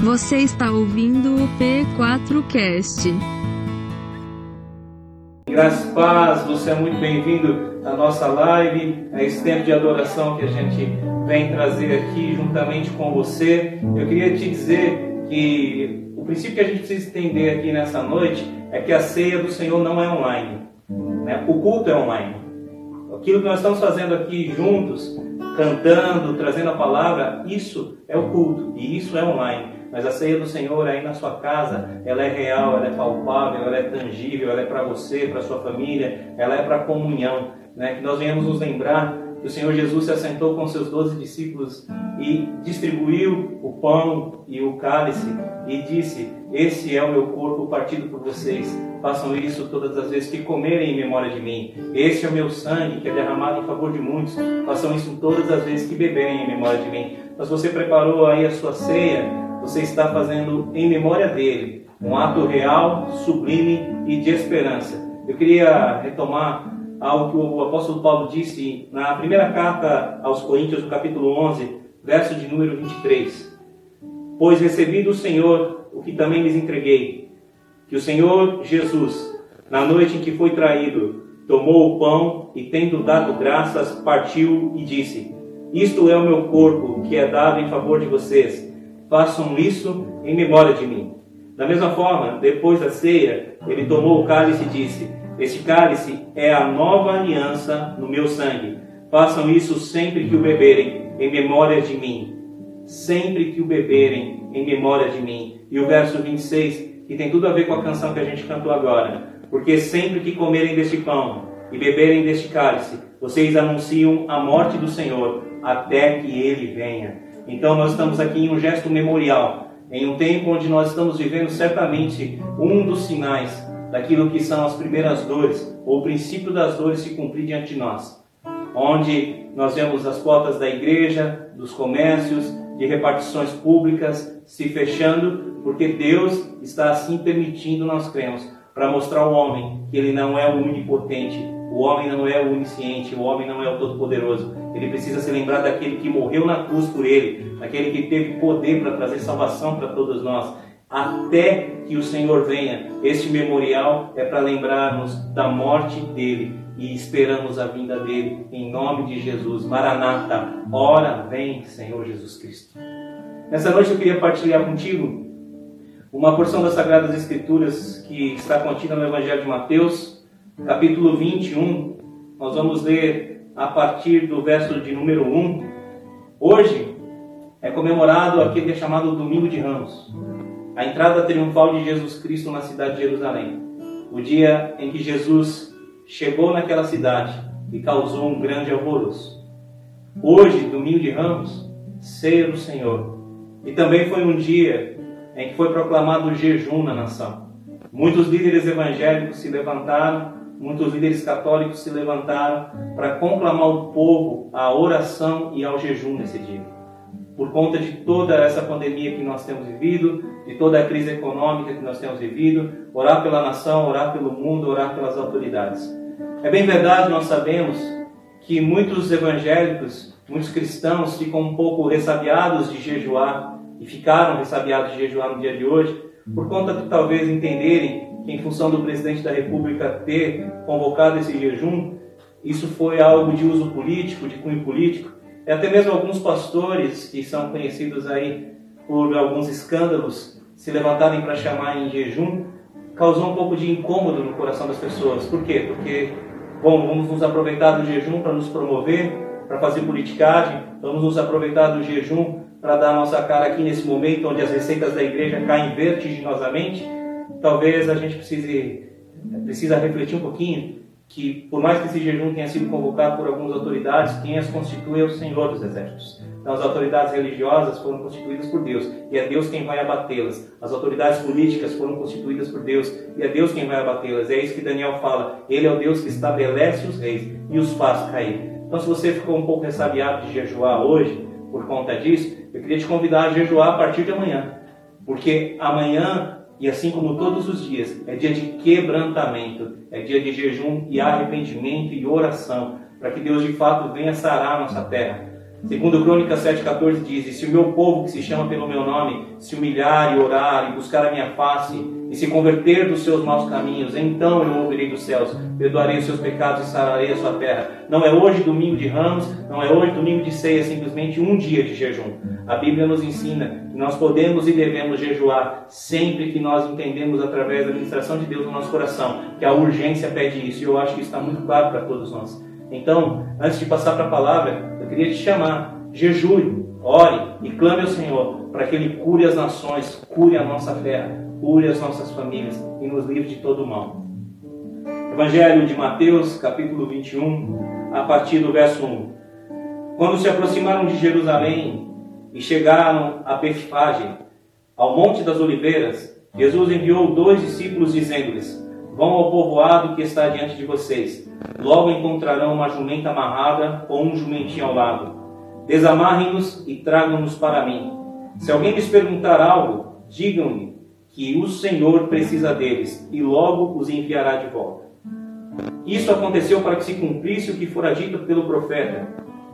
Você está ouvindo o P4Cast. Graças paz, você é muito bem-vindo à nossa live, a esse tempo de adoração que a gente vem trazer aqui juntamente com você. Eu queria te dizer que o princípio que a gente precisa entender aqui nessa noite é que a ceia do Senhor não é online, né? o culto é online. Aquilo que nós estamos fazendo aqui juntos, cantando, trazendo a palavra, isso é o culto e isso é online. Mas a ceia do Senhor aí na sua casa, ela é real, ela é palpável, ela é tangível, ela é para você, para sua família, ela é para comunhão. Né? Que nós venhamos nos lembrar que o Senhor Jesus se assentou com seus doze discípulos e distribuiu o pão e o cálice e disse: Esse é o meu corpo partido por vocês. Façam isso todas as vezes que comerem em memória de mim. Esse é o meu sangue que é derramado em favor de muitos. Façam isso todas as vezes que beberem em memória de mim. Mas você preparou aí a sua ceia você está fazendo em memória dele um ato real, sublime e de esperança. Eu queria retomar algo que o apóstolo Paulo disse na primeira carta aos Coríntios, no capítulo 11, verso de número 23. Pois recebi do Senhor o que também lhes entreguei, que o Senhor Jesus, na noite em que foi traído, tomou o pão e, tendo dado graças, partiu e disse: Isto é o meu corpo, que é dado em favor de vocês façam isso em memória de mim. Da mesma forma, depois da ceia, ele tomou o cálice e disse: Este cálice é a nova aliança no meu sangue. Façam isso sempre que o beberem, em memória de mim. Sempre que o beberem, em memória de mim. E o verso 26, que tem tudo a ver com a canção que a gente cantou agora. Porque sempre que comerem deste pão e beberem deste cálice, vocês anunciam a morte do Senhor até que ele venha. Então nós estamos aqui em um gesto memorial, em um tempo onde nós estamos vivendo certamente um dos sinais daquilo que são as primeiras dores, ou o princípio das dores se cumprir diante de nós. Onde nós vemos as portas da igreja, dos comércios, de repartições públicas se fechando, porque Deus está assim permitindo, nós cremos, para mostrar ao homem que ele não é onipotente, o homem não é o onisciente, o homem não é o todo-poderoso. Ele precisa se lembrar daquele que morreu na cruz por ele, daquele que teve poder para trazer salvação para todos nós. Até que o Senhor venha, este memorial é para lembrarmos da morte dele e esperamos a vinda dele em nome de Jesus. Maranata, ora vem, Senhor Jesus Cristo. Nessa noite eu queria partilhar contigo uma porção das Sagradas Escrituras que está contida no Evangelho de Mateus, capítulo 21, nós vamos ler a partir do verso de número 1. Hoje é comemorado aquele que é chamado Domingo de Ramos, a entrada triunfal de Jesus Cristo na cidade de Jerusalém. O dia em que Jesus chegou naquela cidade e causou um grande alvoroço. Hoje, Domingo de Ramos, ceia do Senhor. E também foi um dia em que foi proclamado o jejum na nação. Muitos líderes evangélicos se levantaram muitos líderes católicos se levantaram para conclamar o povo à oração e ao jejum nesse dia. Por conta de toda essa pandemia que nós temos vivido, de toda a crise econômica que nós temos vivido, orar pela nação, orar pelo mundo, orar pelas autoridades. É bem verdade, nós sabemos que muitos evangélicos, muitos cristãos ficam um pouco ressabiados de jejuar e ficaram ressabiados de jejuar no dia de hoje, por conta de talvez entenderem que, em função do presidente da República ter convocado esse jejum, isso foi algo de uso político, de cunho político. E até mesmo alguns pastores que são conhecidos aí por alguns escândalos se levantarem para chamar em jejum, causou um pouco de incômodo no coração das pessoas. Por quê? Porque, bom, vamos nos aproveitar do jejum para nos promover, para fazer politicagem, vamos nos aproveitar do jejum para dar nossa cara aqui nesse momento onde as receitas da igreja caem vertiginosamente talvez a gente precise precisa refletir um pouquinho que por mais que esse jejum tenha sido convocado por algumas autoridades, quem as constitui é o Senhor dos Exércitos. Então as autoridades religiosas foram constituídas por Deus e é Deus quem vai abatê-las. As autoridades políticas foram constituídas por Deus e é Deus quem vai abatê-las. É isso que Daniel fala. Ele é o Deus que estabelece os reis e os faz cair. Então se você ficou um pouco ressabiado de jejuar hoje por conta disso, eu queria te convidar a jejuar a partir de amanhã. Porque amanhã e assim como todos os dias, é dia de quebrantamento, é dia de jejum e arrependimento e oração, para que Deus de fato venha sarar a nossa terra. Segundo Crônicas 7,14 diz, E se o meu povo que se chama pelo meu nome se humilhar e orar e buscar a minha face e se converter dos seus maus caminhos, então eu ouvirei dos céus, perdoarei os seus pecados e sararei a sua terra. Não é hoje domingo de ramos, não é hoje domingo de ceia, é simplesmente um dia de jejum. A Bíblia nos ensina que nós podemos e devemos jejuar sempre que nós entendemos através da administração de Deus no nosso coração que a urgência pede isso, e eu acho que está muito claro para todos nós. Então, antes de passar para a palavra, eu queria te chamar, jejue, ore e clame ao Senhor para que Ele cure as nações, cure a nossa terra, cure as nossas famílias e nos livre de todo o mal. Evangelho de Mateus, capítulo 21, a partir do verso 1. Quando se aproximaram de Jerusalém e chegaram a Betfage, ao Monte das Oliveiras, Jesus enviou dois discípulos dizendo-lhes: Vão ao povoado que está diante de vocês. Logo encontrarão uma jumenta amarrada ou um jumentinho ao lado. Desamarrem-nos e tragam-nos para mim. Se alguém lhes perguntar algo, digam-lhe que o Senhor precisa deles e logo os enviará de volta. Isso aconteceu para que se cumprisse o que fora dito pelo profeta.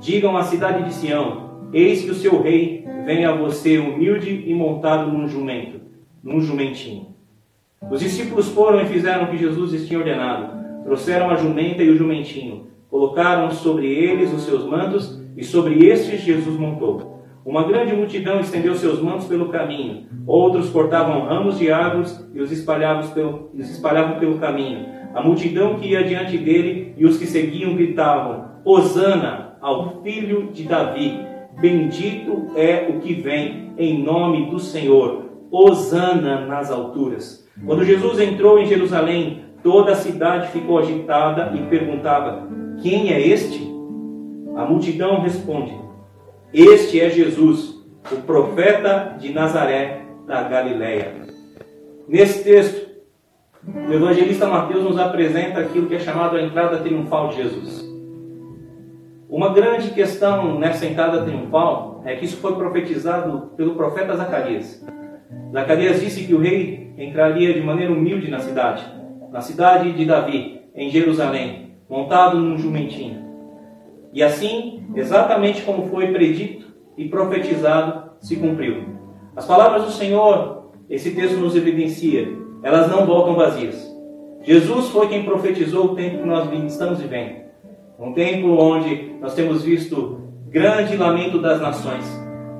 Digam à cidade de Sião: Eis que o seu rei vem a você humilde e montado num jumento, num jumentinho. Os discípulos foram e fizeram o que Jesus lhes tinha ordenado. Trouxeram a jumenta e o jumentinho, colocaram sobre eles os seus mantos e sobre estes Jesus montou. Uma grande multidão estendeu seus mantos pelo caminho. Outros cortavam ramos de árvores e os espalhavam pelo, os espalhavam pelo caminho. A multidão que ia diante dele e os que seguiam gritavam: Hosana ao filho de Davi! Bendito é o que vem em nome do Senhor! Hosana nas alturas! Quando Jesus entrou em Jerusalém, toda a cidade ficou agitada e perguntava: Quem é este? A multidão responde: Este é Jesus, o profeta de Nazaré da Galileia. Nesse texto, o evangelista Mateus nos apresenta aquilo que é chamado a entrada triunfal de Jesus. Uma grande questão nessa entrada triunfal é que isso foi profetizado pelo profeta Zacarias. Zacarias disse que o rei entraria de maneira humilde na cidade, na cidade de Davi, em Jerusalém, montado num jumentinho. E assim, exatamente como foi predito e profetizado, se cumpriu. As palavras do Senhor, esse texto nos evidencia, elas não voltam vazias. Jesus foi quem profetizou o tempo que nós estamos vivendo. Um tempo onde nós temos visto grande lamento das nações.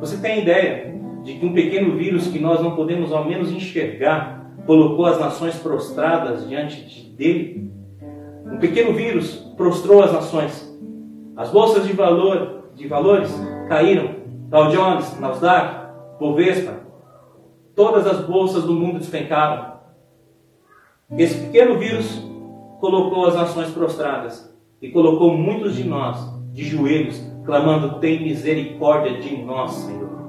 Você tem ideia de que um pequeno vírus que nós não podemos ao menos enxergar colocou as nações prostradas diante dele. Um pequeno vírus prostrou as nações. As bolsas de valor de valores caíram. Dow Jones, Nasdaq, Bovespa, todas as bolsas do mundo despencaram. Esse pequeno vírus colocou as nações prostradas e colocou muitos de nós de joelhos, clamando: Tem misericórdia de nós, Senhor.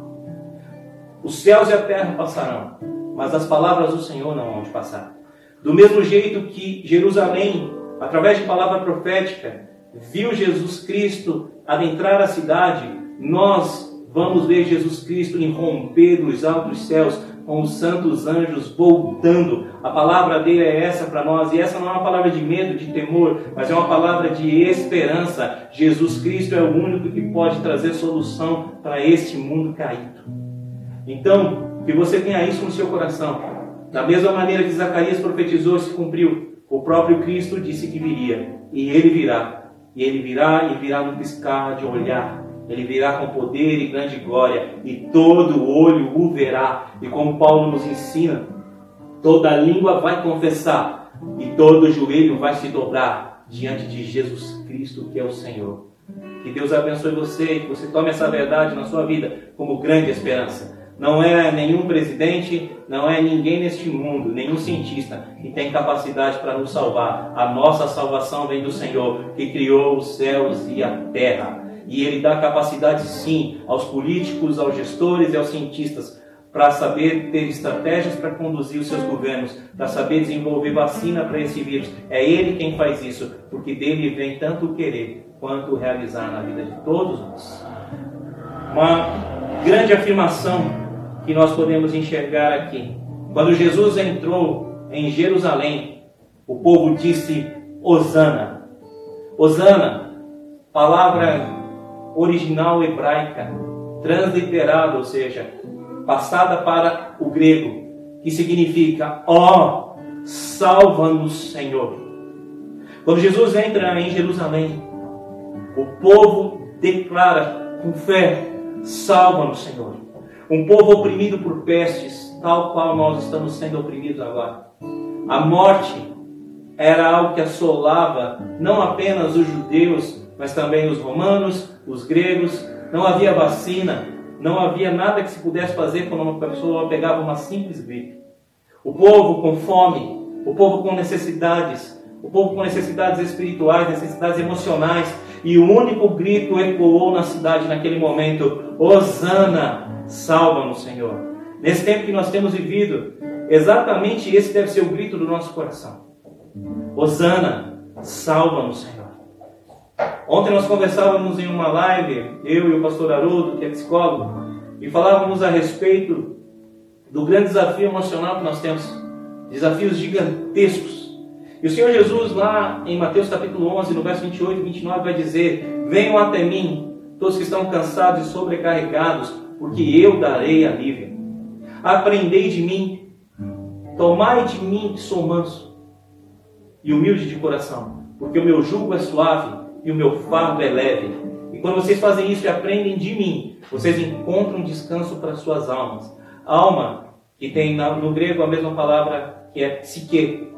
Os céus e a terra passarão, mas as palavras do Senhor não vão passar. Do mesmo jeito que Jerusalém, através de palavra profética, viu Jesus Cristo adentrar a cidade, nós vamos ver Jesus Cristo irromper nos altos céus com os santos anjos voltando. A palavra dele é essa para nós, e essa não é uma palavra de medo, de temor, mas é uma palavra de esperança. Jesus Cristo é o único que pode trazer solução para este mundo caído. Então, que você tenha isso no seu coração. Da mesma maneira que Zacarias profetizou, se cumpriu. O próprio Cristo disse que viria, e ele virá. E ele virá e virá no piscar de olhar. Ele virá com poder e grande glória, e todo olho o verá. E como Paulo nos ensina, toda língua vai confessar, e todo joelho vai se dobrar diante de Jesus Cristo, que é o Senhor. Que Deus abençoe você e que você tome essa verdade na sua vida como grande esperança não é nenhum presidente, não é ninguém neste mundo, nenhum cientista que tem capacidade para nos salvar. A nossa salvação vem do Senhor, que criou os céus e a terra. E Ele dá capacidade, sim, aos políticos, aos gestores e aos cientistas para saber ter estratégias para conduzir os seus governos, para saber desenvolver vacina para esse vírus. É Ele quem faz isso, porque dele vem tanto o querer quanto o realizar na vida de todos nós. Uma grande afirmação que nós podemos enxergar aqui. Quando Jesus entrou em Jerusalém, o povo disse: Hosana. Hosana, palavra original hebraica, transliterada, ou seja, passada para o grego, que significa: ó, oh, salva-nos, Senhor. Quando Jesus entra em Jerusalém, o povo declara com fé: salva-nos, Senhor. Um povo oprimido por pestes, tal qual nós estamos sendo oprimidos agora. A morte era algo que assolava não apenas os judeus, mas também os romanos, os gregos. Não havia vacina, não havia nada que se pudesse fazer quando uma pessoa pegava uma simples gripe. O povo com fome, o povo com necessidades, o povo com necessidades espirituais, necessidades emocionais, e o único grito ecoou na cidade naquele momento: Hosana, salva-nos, Senhor. Nesse tempo que nós temos vivido, exatamente esse deve ser o grito do nosso coração. Hosana, salva-nos, Senhor. Ontem nós conversávamos em uma live, eu e o pastor Haroldo, que é psicólogo, e falávamos a respeito do grande desafio emocional que nós temos, desafios gigantescos. E o Senhor Jesus, lá em Mateus capítulo 11, no verso 28 e 29, vai dizer: Venham até mim, todos que estão cansados e sobrecarregados, porque eu darei alívio. Aprendei de mim, tomai de mim que sou manso e humilde de coração, porque o meu jugo é suave e o meu fardo é leve. E quando vocês fazem isso e aprendem de mim, vocês encontram descanso para suas almas. Alma, que tem no grego a mesma palavra que é psique,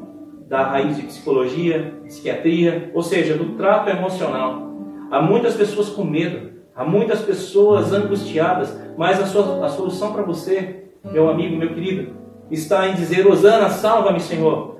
da raiz de psicologia, psiquiatria, ou seja, do trato emocional. Há muitas pessoas com medo, há muitas pessoas angustiadas, mas a, sua, a solução para você, meu amigo, meu querido, está em dizer: Osana, salva-me, Senhor.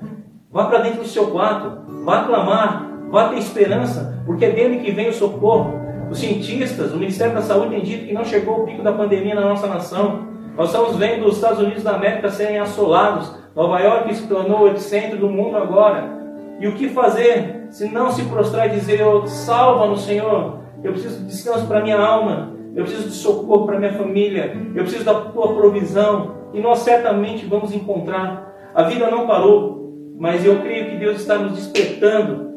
Vá para dentro do seu quarto, vá clamar, Vá ter esperança, porque é dele que vem o socorro. Os cientistas, o Ministério da Saúde tem dito que não chegou o pico da pandemia na nossa nação. Nós estamos vendo os Estados Unidos da América serem assolados. Nova York se tornou o epicentro do mundo agora. E o que fazer se não se prostrar e dizer: oh, Salva-nos, Senhor. Eu preciso de descanso para minha alma. Eu preciso de socorro para minha família. Eu preciso da tua provisão. E nós certamente vamos encontrar. A vida não parou, mas eu creio que Deus está nos despertando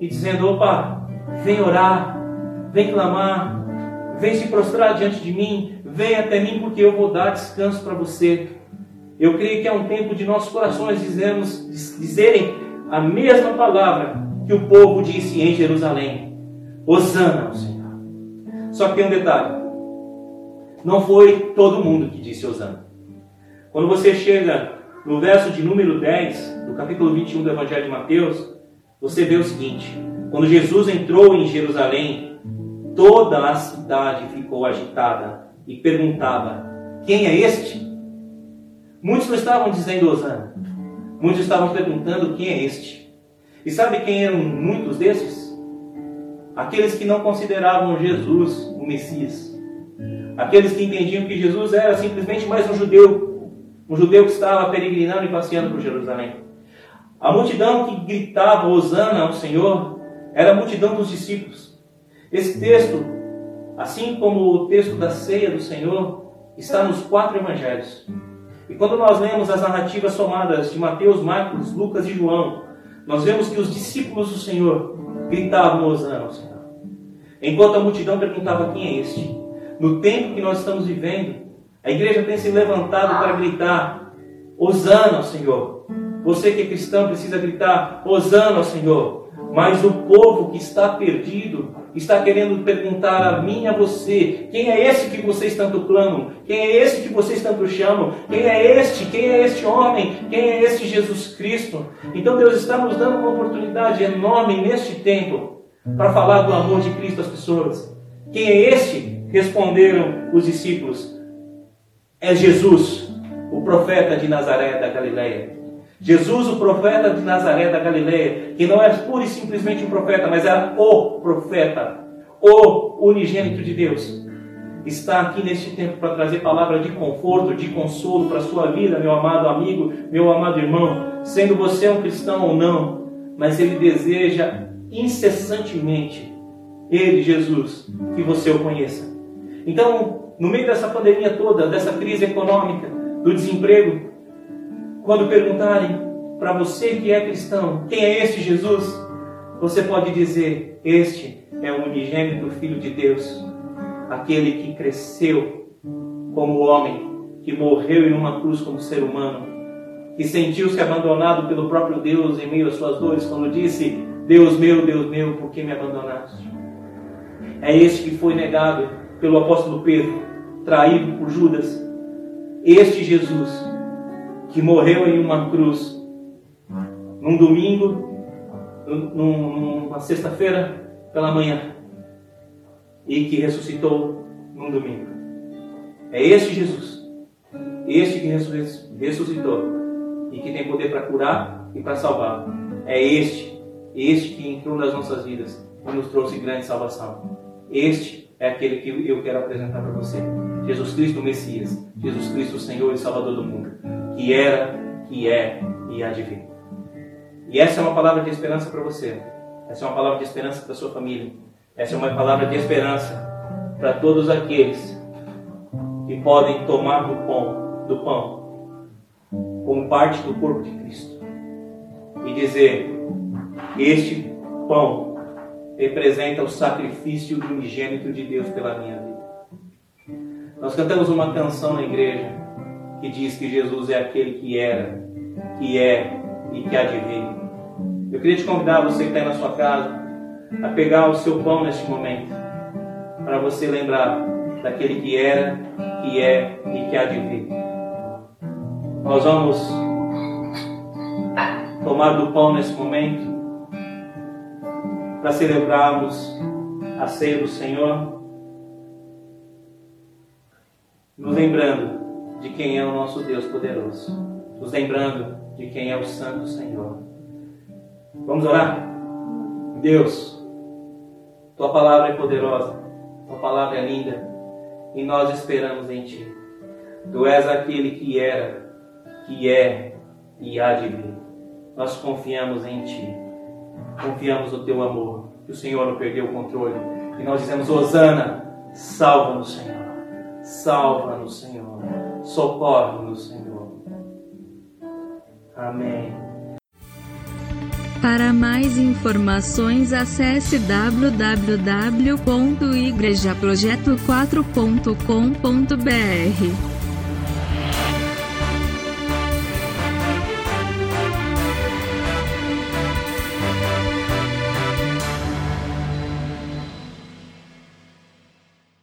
e dizendo: opa, vem orar, vem clamar, vem se prostrar diante de mim, vem até mim porque eu vou dar descanso para você. Eu creio que é um tempo de nossos corações dizermos, dizerem a mesma palavra que o povo disse em Jerusalém: Hosana ao Senhor. Só que tem um detalhe: não foi todo mundo que disse Hosana. Quando você chega no verso de número 10 do capítulo 21 do Evangelho de Mateus, você vê o seguinte: quando Jesus entrou em Jerusalém, toda a cidade ficou agitada e perguntava: Quem é este? Muitos não estavam dizendo Osana, muitos estavam perguntando: Quem é este? E sabe quem eram muitos desses? Aqueles que não consideravam Jesus o Messias. Aqueles que entendiam que Jesus era simplesmente mais um judeu, um judeu que estava peregrinando e passeando por Jerusalém. A multidão que gritava Hosana ao Senhor era a multidão dos discípulos. Esse texto, assim como o texto da ceia do Senhor, está nos quatro evangelhos. E quando nós lemos as narrativas somadas de Mateus, Marcos, Lucas e João, nós vemos que os discípulos do Senhor gritavam Hosana ao Senhor. Enquanto a multidão perguntava quem é este. No tempo que nós estamos vivendo, a igreja tem se levantado para gritar Hosana ao Senhor. Você que é cristão precisa gritar: Hosana ao Senhor. Mas o povo que está perdido está querendo perguntar a mim e a você: quem é esse que vocês tanto clamam? Quem é esse que vocês tanto chamam? Quem é este? Quem é este homem? Quem é este Jesus Cristo? Então Deus está nos dando uma oportunidade enorme neste tempo para falar do amor de Cristo às pessoas. Quem é este? Responderam os discípulos: É Jesus, o profeta de Nazaré da Galileia. Jesus, o profeta de Nazaré da Galileia, que não é pura e simplesmente um profeta, mas era o profeta, o unigênito de Deus, está aqui neste tempo para trazer palavra de conforto, de consolo para a sua vida, meu amado amigo, meu amado irmão, sendo você um cristão ou não, mas ele deseja incessantemente, ele, Jesus, que você o conheça. Então, no meio dessa pandemia toda, dessa crise econômica, do desemprego, quando perguntarem para você que é cristão, quem é este Jesus? Você pode dizer: Este é o unigênito Filho de Deus, aquele que cresceu como homem, que morreu em uma cruz como ser humano, que sentiu-se abandonado pelo próprio Deus em meio às suas dores, quando disse: Deus meu, Deus meu, por que me abandonaste? É este que foi negado pelo apóstolo Pedro, traído por Judas. Este Jesus que morreu em uma cruz num domingo, numa sexta-feira pela manhã e que ressuscitou num domingo. É este Jesus, este que ressuscitou e que tem poder para curar e para salvar. É este, este que entrou nas nossas vidas e nos trouxe grande salvação. Este é aquele que eu quero apresentar para você. Jesus Cristo, o Messias, Jesus Cristo, o Senhor e Salvador do mundo, que era, que é e há de vir. E essa é uma palavra de esperança para você. Essa é uma palavra de esperança para sua família. Essa é uma palavra de esperança para todos aqueles que podem tomar do pão, do pão como parte do corpo de Cristo e dizer: Este pão representa o sacrifício unigênito de Deus pela minha vida. Nós cantamos uma canção na igreja que diz que Jesus é aquele que era, que é e que há de vir. Eu queria te convidar, você que está aí na sua casa, a pegar o seu pão neste momento, para você lembrar daquele que era, que é e que há de vir. Nós vamos tomar do pão nesse momento para celebrarmos a ceia do Senhor, nos lembrando de quem é o nosso Deus poderoso, nos lembrando de quem é o Santo Senhor. Vamos orar? Deus, tua palavra é poderosa, tua palavra é linda e nós esperamos em ti. Tu és aquele que era, que é e há de vir. Nós confiamos em ti confiamos no teu amor, que o Senhor não perdeu o controle. E nós dizemos: Osana, salva-nos, Senhor. Salva-nos, Senhor. Socorre-nos, Senhor. Amém. Para mais informações, acesse www.igrejaprojeto4.com.br.